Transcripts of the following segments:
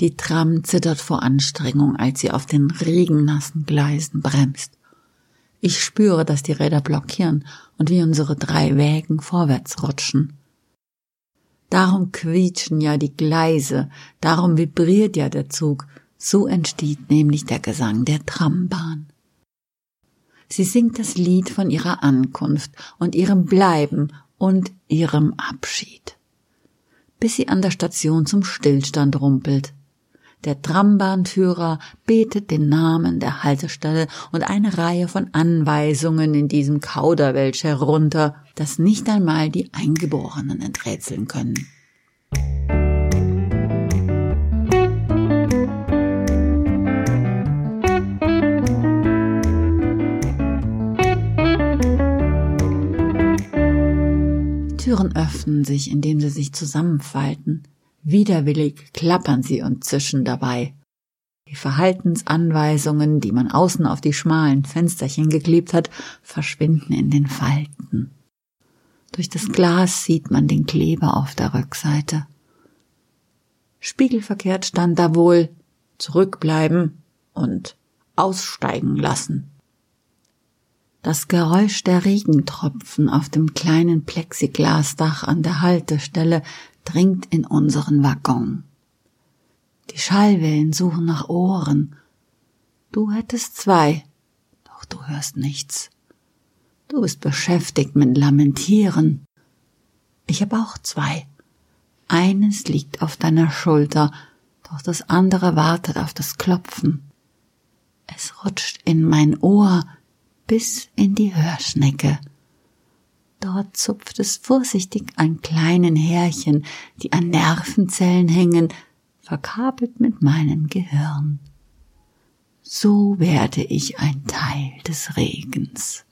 Die Tram zittert vor Anstrengung, als sie auf den regennassen Gleisen bremst. Ich spüre, dass die Räder blockieren und wie unsere drei Wägen vorwärts rutschen. Darum quietschen ja die Gleise, darum vibriert ja der Zug, so entsteht nämlich der Gesang der Trambahn. Sie singt das Lied von ihrer Ankunft und ihrem Bleiben und ihrem Abschied, bis sie an der Station zum Stillstand rumpelt. Der Trambahnführer betet den Namen der Haltestelle und eine Reihe von Anweisungen in diesem Kauderwelsch herunter, das nicht einmal die Eingeborenen enträtseln können. Türen öffnen sich, indem sie sich zusammenfalten. Widerwillig klappern sie und zischen dabei. Die Verhaltensanweisungen, die man außen auf die schmalen Fensterchen geklebt hat, verschwinden in den Falten. Durch das Glas sieht man den Kleber auf der Rückseite. Spiegelverkehrt stand da wohl zurückbleiben und aussteigen lassen. Das Geräusch der Regentropfen auf dem kleinen Plexiglasdach an der Haltestelle dringt in unseren Waggon. Die Schallwellen suchen nach Ohren. Du hättest zwei, doch du hörst nichts. Du bist beschäftigt mit Lamentieren. Ich habe auch zwei. Eines liegt auf deiner Schulter, doch das andere wartet auf das Klopfen. Es rutscht in mein Ohr, bis in die Hörschnecke. Dort zupft es vorsichtig an kleinen Härchen, die an Nervenzellen hängen, verkabelt mit meinem Gehirn. So werde ich ein Teil des Regens.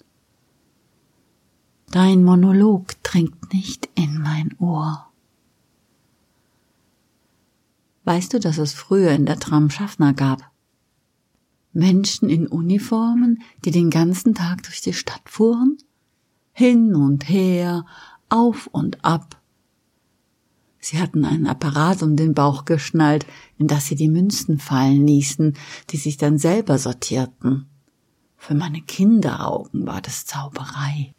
Dein Monolog dringt nicht in mein Ohr. Weißt du, dass es früher in der Tram Schaffner gab? Menschen in Uniformen, die den ganzen Tag durch die Stadt fuhren? Hin und her, auf und ab. Sie hatten einen Apparat um den Bauch geschnallt, in das sie die Münzen fallen ließen, die sich dann selber sortierten. Für meine Kinderaugen war das Zauberei.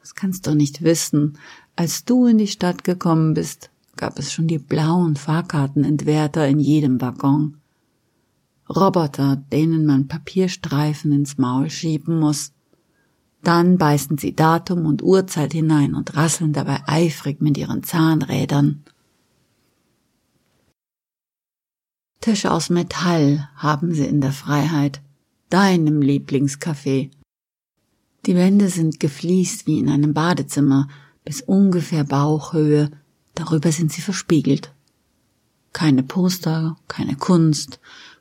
Das kannst du nicht wissen. Als du in die Stadt gekommen bist, gab es schon die blauen Fahrkartenentwerter in jedem Waggon. Roboter, denen man Papierstreifen ins Maul schieben muss. Dann beißen sie Datum und Uhrzeit hinein und rasseln dabei eifrig mit ihren Zahnrädern. Tische aus Metall haben sie in der Freiheit, deinem Lieblingscafé. Die Wände sind gefliest wie in einem Badezimmer, bis ungefähr Bauchhöhe, darüber sind sie verspiegelt. Keine Poster, keine Kunst,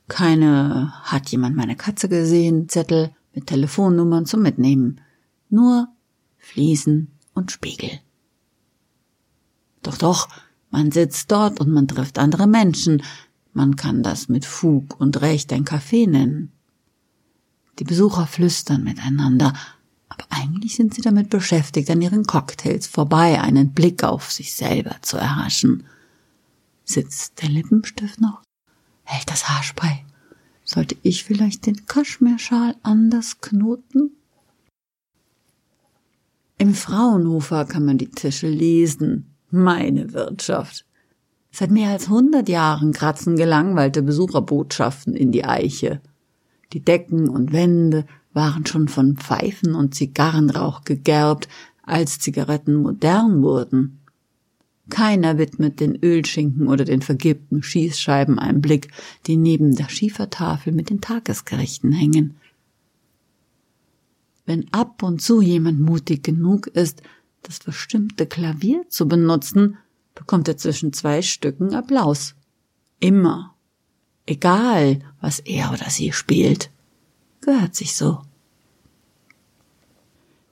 keine hat jemand meine Katze gesehen, Zettel mit Telefonnummern zum Mitnehmen. Nur Fliesen und Spiegel. Doch doch, man sitzt dort und man trifft andere Menschen. Man kann das mit Fug und Recht ein Café nennen. Die Besucher flüstern miteinander, aber eigentlich sind sie damit beschäftigt, an ihren Cocktails vorbei einen Blick auf sich selber zu erhaschen. Sitzt der Lippenstift noch? Hält das Haarspray? Sollte ich vielleicht den Kaschmirschal anders knoten? Im Fraunhofer kann man die Tische lesen. Meine Wirtschaft. Seit mehr als hundert Jahren kratzen gelangweilte Besucherbotschaften in die Eiche. Die Decken und Wände waren schon von Pfeifen und Zigarrenrauch gegerbt, als Zigaretten modern wurden. Keiner widmet den Ölschinken oder den vergilbten Schießscheiben einen Blick, die neben der Schiefertafel mit den Tagesgerichten hängen. Wenn ab und zu jemand mutig genug ist, das verstimmte Klavier zu benutzen, bekommt er zwischen zwei Stücken Applaus. Immer. Egal, was er oder sie spielt. Gehört sich so.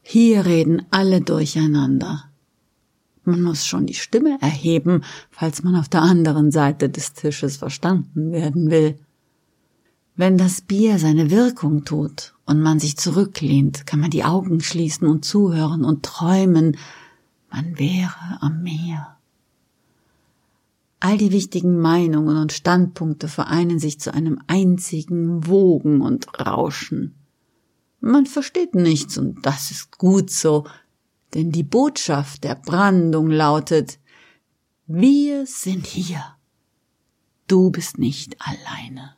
Hier reden alle durcheinander. Man muss schon die Stimme erheben, falls man auf der anderen Seite des Tisches verstanden werden will. Wenn das Bier seine Wirkung tut und man sich zurücklehnt, kann man die Augen schließen und zuhören und träumen, man wäre am Meer. All die wichtigen Meinungen und Standpunkte vereinen sich zu einem einzigen Wogen und Rauschen. Man versteht nichts und das ist gut so, denn die Botschaft der Brandung lautet Wir sind hier. Du bist nicht alleine.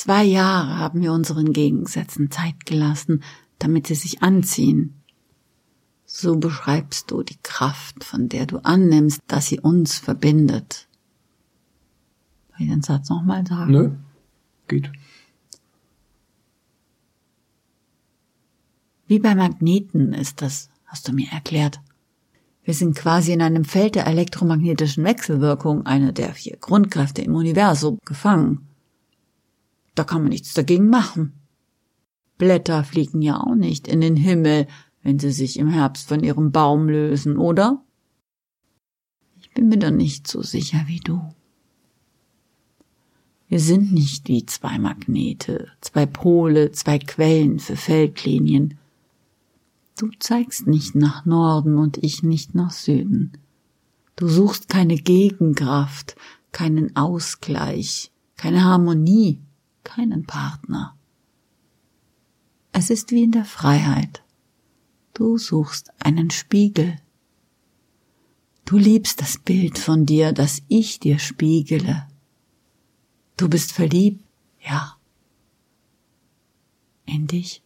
Zwei Jahre haben wir unseren Gegensätzen Zeit gelassen, damit sie sich anziehen. So beschreibst du die Kraft, von der du annimmst, dass sie uns verbindet. Soll ich den Satz nochmal sagen? Nö, geht. Wie bei Magneten ist das, hast du mir erklärt. Wir sind quasi in einem Feld der elektromagnetischen Wechselwirkung, einer der vier Grundkräfte im Universum, gefangen. Da kann man nichts dagegen machen. Blätter fliegen ja auch nicht in den Himmel, wenn sie sich im Herbst von ihrem Baum lösen, oder? Ich bin mir da nicht so sicher wie du. Wir sind nicht wie zwei Magnete, zwei Pole, zwei Quellen für Feldlinien. Du zeigst nicht nach Norden und ich nicht nach Süden. Du suchst keine Gegenkraft, keinen Ausgleich, keine Harmonie, keinen Partner. Es ist wie in der Freiheit. Du suchst einen Spiegel. Du liebst das Bild von dir, das ich dir spiegele. Du bist verliebt, ja. In dich.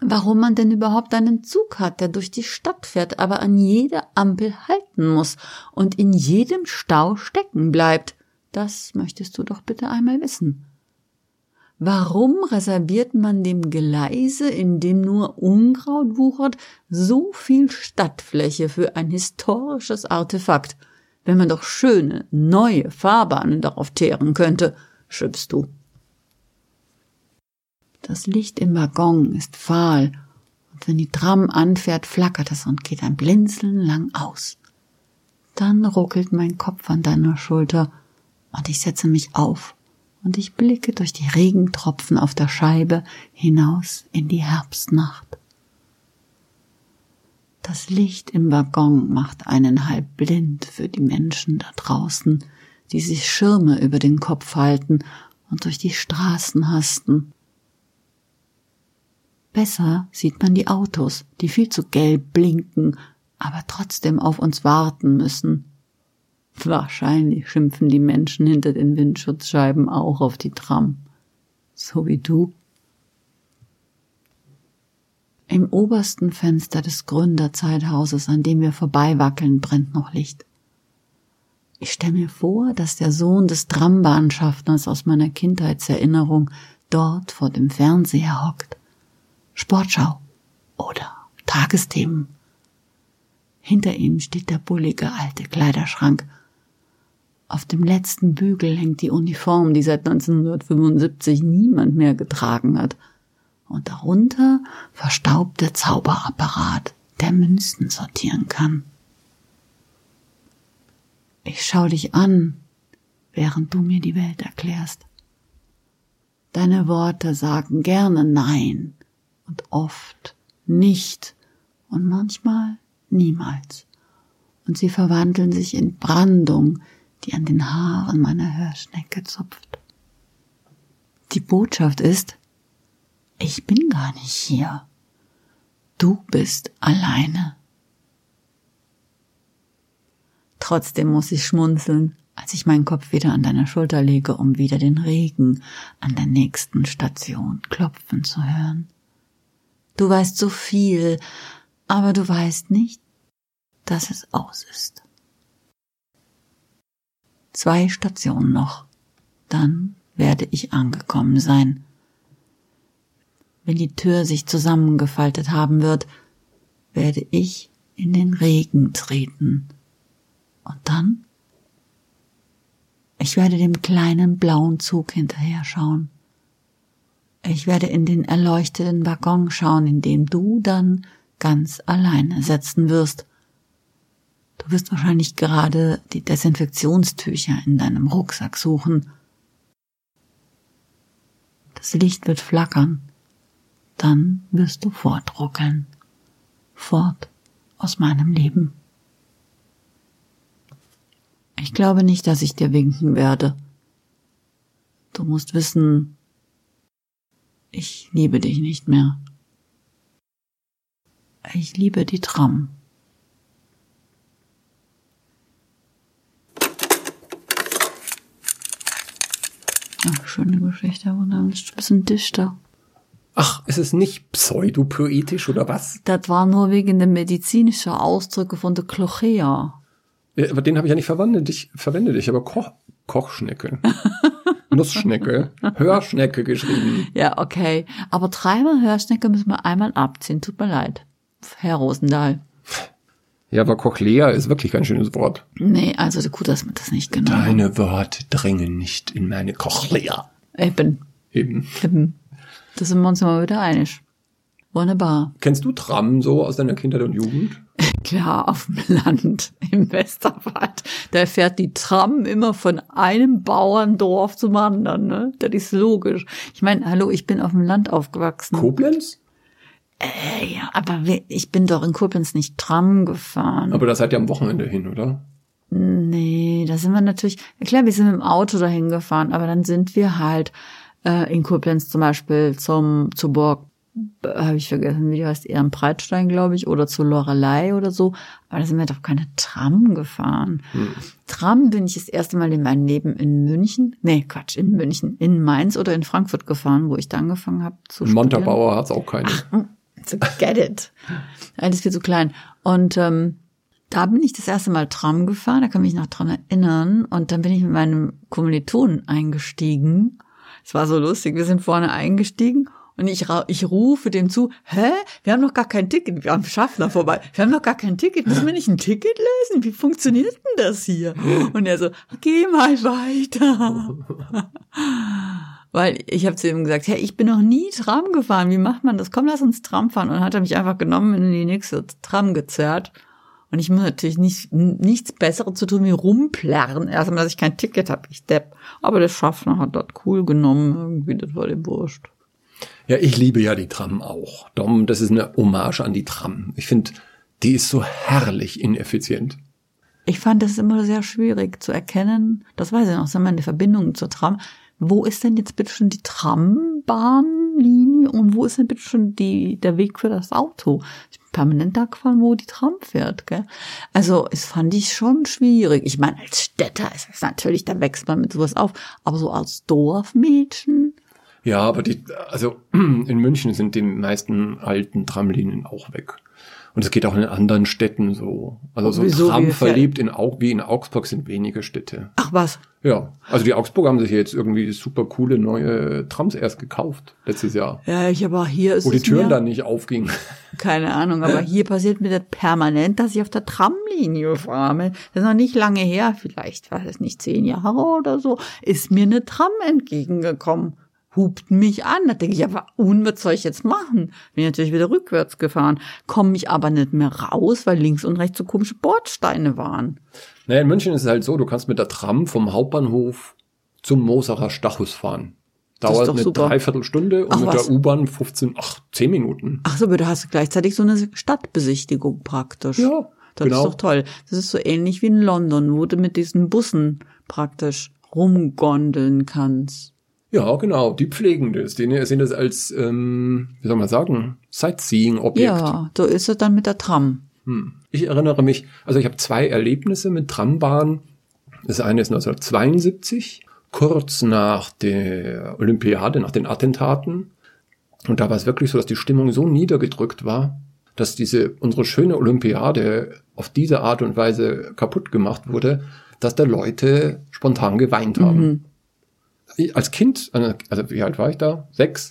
Warum man denn überhaupt einen Zug hat, der durch die Stadt fährt, aber an jeder Ampel halten muss und in jedem Stau stecken bleibt, das möchtest du doch bitte einmal wissen. Warum reserviert man dem Geleise, in dem nur Unkraut wuchert, so viel Stadtfläche für ein historisches Artefakt, wenn man doch schöne, neue Fahrbahnen darauf teeren könnte, schimpfst du. Das Licht im Waggon ist fahl, und wenn die Tram anfährt, flackert es und geht ein Blinzeln lang aus. Dann ruckelt mein Kopf an deiner Schulter, und ich setze mich auf und ich blicke durch die Regentropfen auf der Scheibe hinaus in die Herbstnacht. Das Licht im Waggon macht einen halb blind für die Menschen da draußen, die sich Schirme über den Kopf halten und durch die Straßen hasten. Besser sieht man die Autos, die viel zu gelb blinken, aber trotzdem auf uns warten müssen. Wahrscheinlich schimpfen die Menschen hinter den Windschutzscheiben auch auf die Tram. So wie du. Im obersten Fenster des Gründerzeithauses, an dem wir vorbeiwackeln, brennt noch Licht. Ich stelle mir vor, dass der Sohn des Trambahnschaffners aus meiner Kindheitserinnerung dort vor dem Fernseher hockt. Sportschau oder Tagesthemen. Hinter ihm steht der bullige alte Kleiderschrank auf dem letzten Bügel hängt die Uniform, die seit 1975 niemand mehr getragen hat. Und darunter verstaubt der Zauberapparat, der Münzen sortieren kann. Ich schau dich an, während du mir die Welt erklärst. Deine Worte sagen gerne Nein und oft nicht und manchmal niemals. Und sie verwandeln sich in Brandung, die an den Haaren meiner Hörschnecke zupft. Die Botschaft ist, ich bin gar nicht hier. Du bist alleine. Trotzdem muss ich schmunzeln, als ich meinen Kopf wieder an deiner Schulter lege, um wieder den Regen an der nächsten Station klopfen zu hören. Du weißt so viel, aber du weißt nicht, dass es aus ist. Zwei Stationen noch. Dann werde ich angekommen sein. Wenn die Tür sich zusammengefaltet haben wird, werde ich in den Regen treten. Und dann? Ich werde dem kleinen blauen Zug hinterher schauen. Ich werde in den erleuchteten Waggon schauen, in dem du dann ganz alleine setzen wirst Du wirst wahrscheinlich gerade die Desinfektionstücher in deinem Rucksack suchen. Das Licht wird flackern. Dann wirst du fortruckeln. Fort aus meinem Leben. Ich glaube nicht, dass ich dir winken werde. Du musst wissen, ich liebe dich nicht mehr. Ich liebe die Tram. Ach, schöne Geschichte, wunderbar. Ein bisschen dichter. Ach, ist es nicht pseudopoetisch oder was? Das war nur wegen der medizinischen Ausdrücke von der Clochea. Ja, aber den habe ich ja nicht verwendet. Ich verwende dich, aber Koch, Kochschnecke. Nussschnecke. Hörschnecke geschrieben. Ja, okay. Aber dreimal Hörschnecke müssen wir einmal abziehen. Tut mir leid. Herr Rosendahl. Ja, aber Cochlea ist wirklich kein schönes Wort. Nee, also gut, dass man das nicht hat. Deine Worte dringen nicht in meine Cochlea. Eben. Eben. Eben. Da sind wir uns immer wieder einig. Wunderbar. Kennst du Tram so aus deiner Kindheit und Jugend? Klar, auf dem Land, im Westerwald. Da fährt die Tram immer von einem Bauerndorf zum anderen, ne? Das ist logisch. Ich meine, hallo, ich bin auf dem Land aufgewachsen. Koblenz? Äh, ja, aber ich bin doch in Koblenz nicht Tram gefahren. Aber da seid ihr am Wochenende hin, oder? Nee, da sind wir natürlich, klar, wir sind mit dem Auto dahin gefahren, aber dann sind wir halt äh, in Koblenz zum Beispiel zum, zur Burg, habe ich vergessen, wie die heißt, eher am Breitstein, glaube ich, oder zur Lorelei oder so. Aber da sind wir doch keine Tram gefahren. Tram bin ich das erste Mal in meinem Leben in München, nee, Quatsch, in München, in Mainz oder in Frankfurt gefahren, wo ich da angefangen habe zu. Montabaur hat's auch keine. So get it. Alles viel zu klein. Und ähm, da bin ich das erste Mal Tram gefahren, da kann ich mich noch dran erinnern. Und dann bin ich mit meinem Kommilitonen eingestiegen. Es war so lustig, wir sind vorne eingestiegen und ich, ich rufe dem zu, hä, wir haben noch gar kein Ticket, wir haben Schaffner vorbei, wir haben noch gar kein Ticket, müssen wir nicht ein Ticket lösen? Wie funktioniert denn das hier? Und er so, geh mal weiter. Weil ich habe zu ihm gesagt, hey, ich bin noch nie Tram gefahren. Wie macht man das? Komm, lass uns Tram fahren. Und dann hat er mich einfach genommen und in die nächste Tram gezerrt. Und ich muss natürlich nicht, nichts Besseres zu tun wie rumplärren. Erstmal, dass ich kein Ticket habe, ich depp. Aber der Schaffner hat das cool genommen. Irgendwie, das war dem wurscht. Ja, ich liebe ja die Tram auch. Darum, das ist eine Hommage an die Tram. Ich finde, die ist so herrlich ineffizient. Ich fand es immer sehr schwierig zu erkennen. Das weiß ich noch, sind meine Verbindungen zur Tram. Wo ist denn jetzt bitte schon die Trambahnlinie und wo ist denn bitte schon die, der Weg für das Auto? Ich bin permanent da gefahren, wo die Tram fährt, gell? Also, es fand ich schon schwierig. Ich meine, als Städter ist es natürlich, da wächst man mit sowas auf. Aber so als Dorfmädchen, Ja, aber die, also in München sind die meisten alten Tramlinien auch weg. Und es geht auch in anderen Städten so. Also so Wieso? Tram verliebt in Au wie in Augsburg sind wenige Städte. ach was, Ja, also die Augsburger haben sich jetzt irgendwie super coole neue Trams erst gekauft letztes Jahr, ja, ich aber hier ist wo die Türen dann nicht aufgingen. Keine Ahnung, aber hier passiert mir das permanent, dass ich auf der Tramlinie fahre. Das ist noch nicht lange her, vielleicht war das nicht zehn Jahre oder so, ist mir eine Tram entgegengekommen. Hupt mich an. Da denke ich, aber un, was soll ich jetzt machen? Bin natürlich wieder rückwärts gefahren. Komme ich aber nicht mehr raus, weil links und rechts so komische Bordsteine waren. Naja, in München ist es halt so, du kannst mit der Tram vom Hauptbahnhof zum Mosacher Stachus fahren. Dauert eine super. Dreiviertelstunde und Ach, mit was? der U-Bahn 15, ach, 10 Minuten. Ach so, aber da hast du gleichzeitig so eine Stadtbesichtigung praktisch. Ja, Das genau. ist doch toll. Das ist so ähnlich wie in London, wo du mit diesen Bussen praktisch rumgondeln kannst. Ja, genau, die pflegen das. Die sehen das als, ähm, wie soll man sagen, Sightseeing-Objekt. Ja, so ist es dann mit der Tram. Hm. Ich erinnere mich, also ich habe zwei Erlebnisse mit Trambahn. Das eine ist 1972, kurz nach der Olympiade, nach den Attentaten. Und da war es wirklich so, dass die Stimmung so niedergedrückt war, dass diese, unsere schöne Olympiade auf diese Art und Weise kaputt gemacht wurde, dass da Leute spontan geweint haben. Ich, als Kind, also wie alt war ich da? Sechs.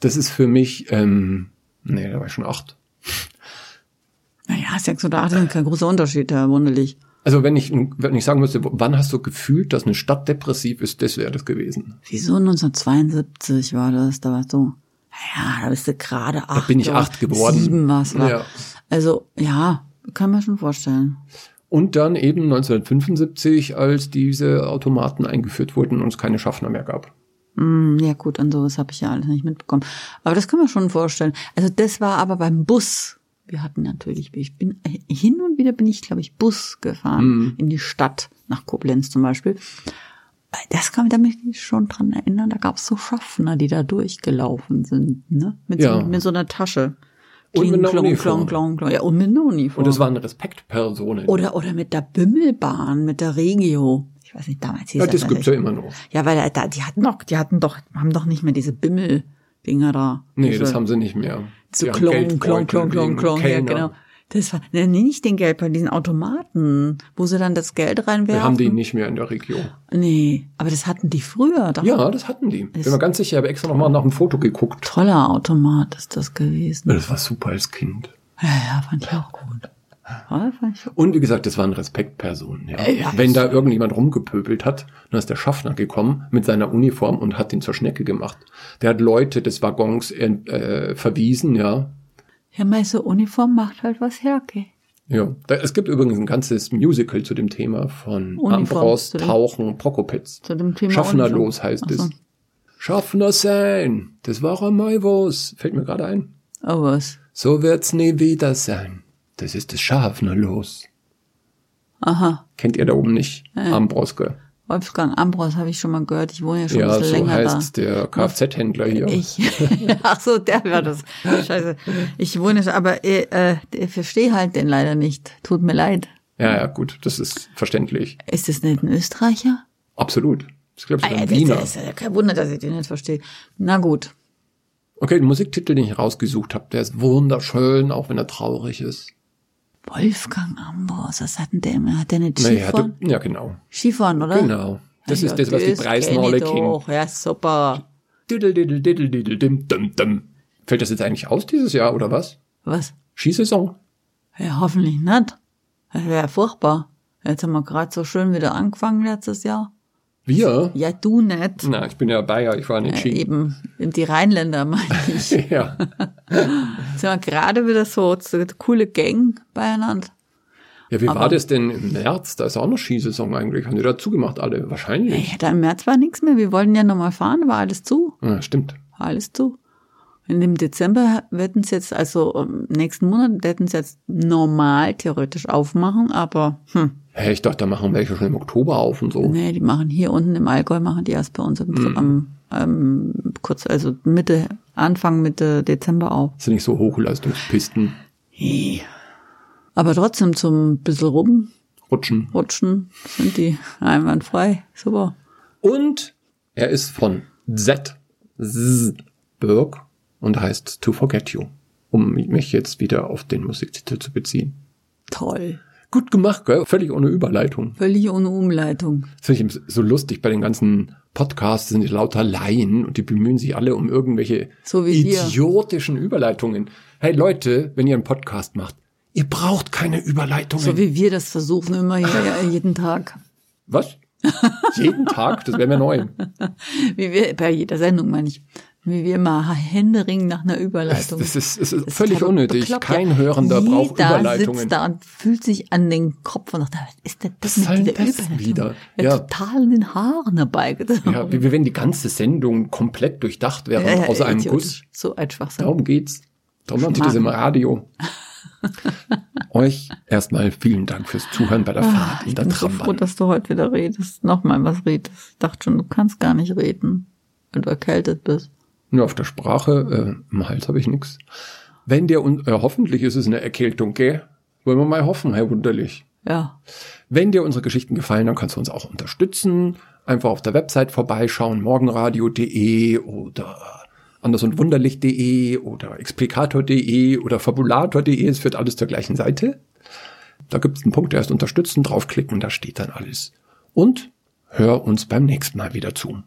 Das ist für mich, ähm, nee, da war ich schon acht. Naja, sechs oder acht sind kein großer Unterschied, Herr Wunderlich. Also wenn ich, wenn ich sagen müsste, wann hast du gefühlt, dass eine Stadt depressiv ist, das wäre das gewesen. Wieso 1972 war das? Da warst du, ja, da bist du gerade acht. bin ich acht geworden. Sieben war's war. Ja. Also, ja, kann man schon vorstellen. Und dann eben 1975, als diese Automaten eingeführt wurden und es keine Schaffner mehr gab. Hm, ja gut, an sowas habe ich ja alles nicht mitbekommen. Aber das kann man schon vorstellen. Also das war aber beim Bus wir hatten natürlich, ich bin hin und wieder bin ich, glaube ich, Bus gefahren Mhm. in die Stadt, nach Koblenz zum Beispiel. Das kann da mich schon dran erinnern, da gab es so Schaffner, die da durchgelaufen sind, ne? Mit, Ja. so, mit so einer Tasche. Und mit einer klong, Uniform. klong, klong. Ja, und mit einer Uniform. Und es waren Respektpersonen. oder, oder mit der Bimmelbahn, mit der Regio. Ich weiß nicht, damals hieß ja, das das gibt's ja immer noch. Ja, weil da, die hatten doch, die hatten doch, haben doch nicht mehr diese Bimmel-Dinger da. Nee, das haben sie nicht mehr. so Klong, Klong, Klong, Klong, Klong, ja, genau. Das war, nee, nicht den Geld bei diesen Automaten, wo sie dann das Geld reinwerfen. Wir haben die nicht mehr in der Region. Nee, aber das hatten die früher. Da Ja, das hatten die. Bin mir ganz sicher, ich habe extra nochmal nach dem Foto geguckt. Toller Automat ist das gewesen. Das war super als Kind. Ja, ja, fand ich auch gut. Ja, Und wie gesagt, das waren Respektpersonen. Ja. Ja, Wenn da irgendjemand rumgepöbelt hat, dann ist der Schaffner gekommen mit seiner Uniform und hat ihn zur Schnecke gemacht. Der hat Leute des Waggons äh, verwiesen, ja. Ja, meine so Uniform macht halt was her, okay. Ja, da, es gibt übrigens ein ganzes Musical zu dem Thema von Uniform, Ambros, Tauchen, Prokopetz. Zu dem Thema Schaffnerlos heißt Ach so. es. Schaffner sein, das war einmal was. Fällt mir gerade ein. Oh, was? So wird's nie wieder sein. Das ist das Schaffnerlos. Aha. Kennt ihr da oben nicht? Ambroske. Wolfgang Ambros habe ich schon mal gehört. Ich wohne ja schon ein Ja, bisschen so länger heißt der Kfz-Händler hier. da. Ich, ach so, der war das. Scheiße. Ich wohne schon, aber äh, äh, ich verstehe halt den leider nicht. Tut mir leid. Ja, ja, gut, das ist verständlich. Ist das nicht ein Österreicher? Absolut. Das ist, glaube ich, Ah, ja, ein das, Wiener. ist ja kein Wunder, dass ich den nicht verstehe. Na gut. Okay, den Musiktitel, den ich rausgesucht habe, der ist wunderschön, auch wenn er traurig ist. Wolfgang Ambros, was hat denn der immer? Hat der nicht Naja, Skifahren? du, ja, genau. Skifahren, oder? Genau. Das Ja, ist das, was die Preisnolle King. Ja, super. Fällt das jetzt eigentlich aus dieses Jahr, oder was? Was? Skisaison? Ja, hoffentlich nicht. Das wäre furchtbar. Jetzt haben wir gerade so schön wieder angefangen letztes Jahr. Wir? Ja, du nicht. Na, ich bin ja Bayer, ich war nicht Äh, Ski. eben, die Rheinländer meine ich. Ja. Sind wir gerade wieder so, so eine coole Gang beieinander. Ja, wie Aber- war das denn im März? Da ist auch noch Skisaison eigentlich. Haben die da zugemacht alle? Wahrscheinlich. Ja, da im März war nichts mehr. Wir wollten ja nochmal fahren, war alles zu. Ja, stimmt. War alles zu. In dem Dezember werden sie jetzt, also im nächsten Monat werden sie jetzt normal theoretisch aufmachen, aber hm, Hey, ich dachte, da machen welche schon im Oktober auf und so. nee, die machen hier unten im Allgäu, machen die erst bei uns im, am, ähm, kurz, also Mitte, Anfang Mitte Dezember auf. Das sind nicht so Hochleistungspisten. Aber trotzdem zum bisschen rumrutschen Rutschen. sind die einwandfrei. Super. Und er ist von Z. Z. Berg und heißt To Forget You. Um mich jetzt wieder auf den Musiktitel zu beziehen. Toll. Gut gemacht, gell? Völlig ohne Überleitung. Völlig ohne Umleitung. Das finde ich so lustig bei den ganzen Podcasts sind die lauter Laien und die bemühen sich alle um irgendwelche So idiotischen Überleitungen. Hey Leute, wenn ihr einen Podcast macht, ihr braucht keine Überleitungen. So wie wir das versuchen immer hier, jeden Tag. Was? Jeden Tag? Das wäre mir neu. Wie wir, bei jeder Sendung meine ich. Wie wir immer händeringend nach einer Das, Überleitung. das ist, das ist Das völlig unnötig. bekloppt, Kein. Hörender Jeder braucht Überleitungen. sitzt da und fühlt sich an den Kopf und sagt, was ist denn das Was mit dieser das Überleitung? wieder? Ja, Ja. total in den Haaren herbeigezogen. Ja, wie, wenn die ganze Sendung komplett durchdacht wäre, Ja, ja, außer einem. Guss. So ein Schwachsinn. Darum geht's. Darum macht ihr das im Radio. Euch erstmal vielen Dank fürs Zuhören bei der Fahrt in Ich der bin so froh, Trambahn. dass du heute wieder redest. Nochmal was redest. Ich dachte schon, du kannst gar nicht reden, wenn du erkältet bist. Nur auf der Sprache, äh, im Hals habe ich nix. Wenn der, un- äh, hoffentlich ist es eine Erkältung, gell? Wollen wir mal hoffen, Herr Wunderlich. Ja. Wenn dir unsere Geschichten gefallen, dann kannst du uns auch unterstützen. Einfach auf der Website vorbeischauen, morgenradio.de oder andersundwunderlich.de oder explikator.de oder fabulator.de. Es führt alles zur gleichen Seite. Da gibt es einen Punkt, der heißt unterstützen, draufklicken, da steht dann alles. Und hör uns beim nächsten Mal wieder zu.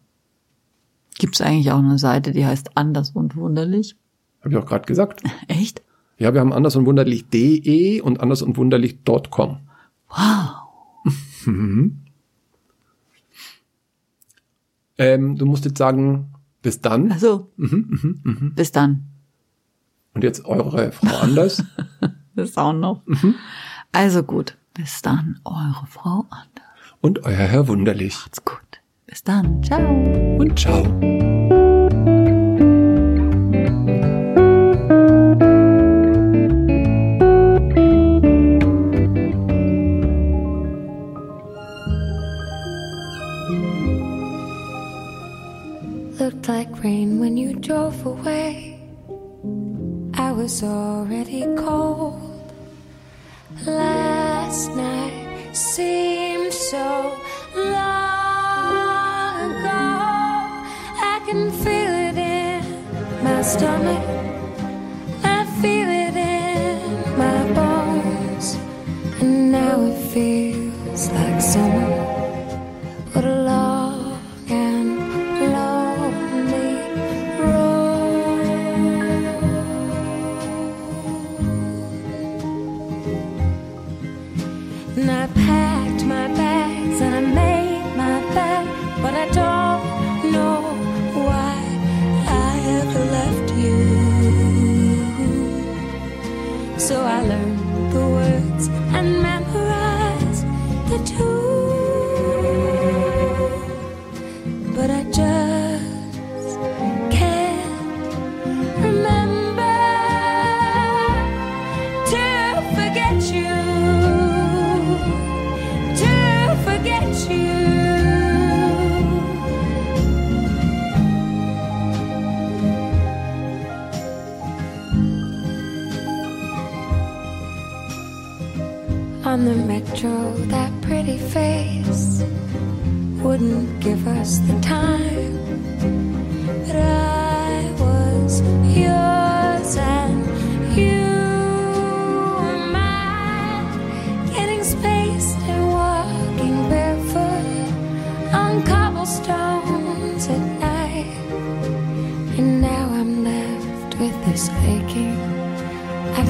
Gibt es eigentlich auch eine Seite, die heißt Anders und Wunderlich? Habe ich auch gerade gesagt. Echt? Ja, wir haben andersundwunderlich.de und andersundwunderlich.com. Wow. Ähm, du musst jetzt sagen, bis dann. Also, Mhm, bis dann. Und jetzt eure Frau Anders. Das auch noch. Mhm. Also gut. Bis dann, eure Frau Anders. und euer Herr Wunderlich. Macht's gut. Bis dann. Ciao. Und ciao. looked like rain when you drove away. I was already cold. My stomach. I feel it in my bones. And now it feels like summer.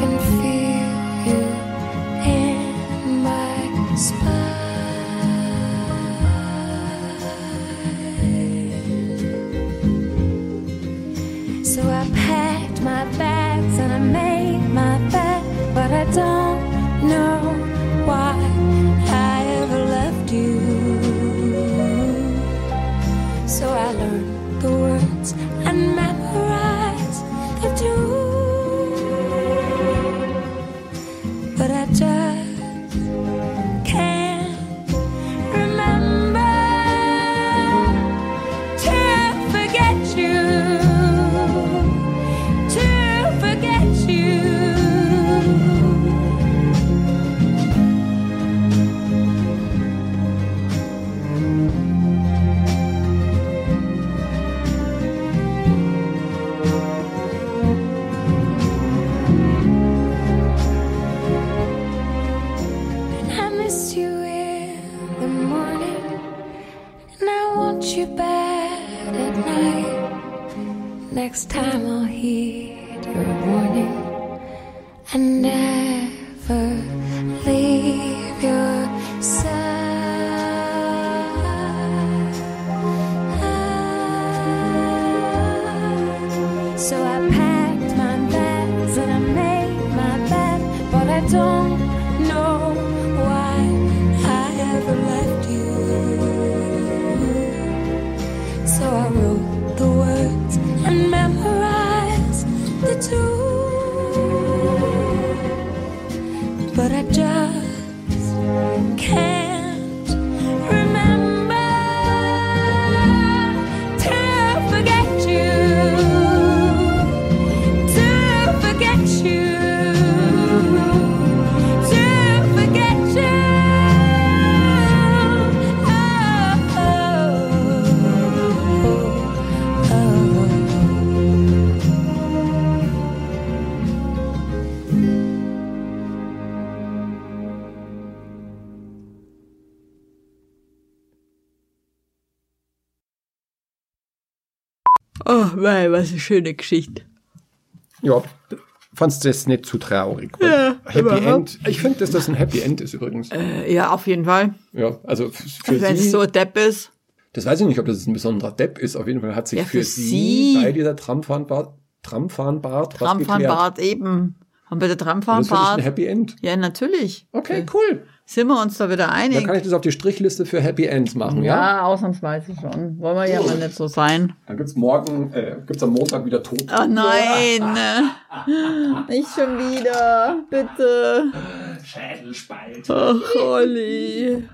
Can feel Oh, mei, was eine schöne Geschichte. Ja, fandst du das nicht zu traurig? Ja, Happy überhaupt. End. Ich finde, dass das ein Happy End ist übrigens. Äh, ja, auf jeden Fall. Ja, also für Wenn es so Depp ist. das weiß ich nicht, ob das ein besonderer Depp ist. Auf jeden Fall hat sich Ja, für, für sie, bei dieser Tramfahrenbart, Tramfahrenbart. Tramfahrenbart eben. Haben wir den Das finde ich ein? Happy End. Ja, natürlich. Okay, cool. Sind wir uns da wieder Dann einig? kann ich das auf die Strichliste für Happy Ends machen, ja? ja, ausnahmsweise schon. Wollen wir ja mal nicht so sein. Dann gibt's morgen, äh, gibt's am Montag wieder Tod. Oh nein. Nicht schon wieder. Bitte. Schädelspalt. Ach, Olli.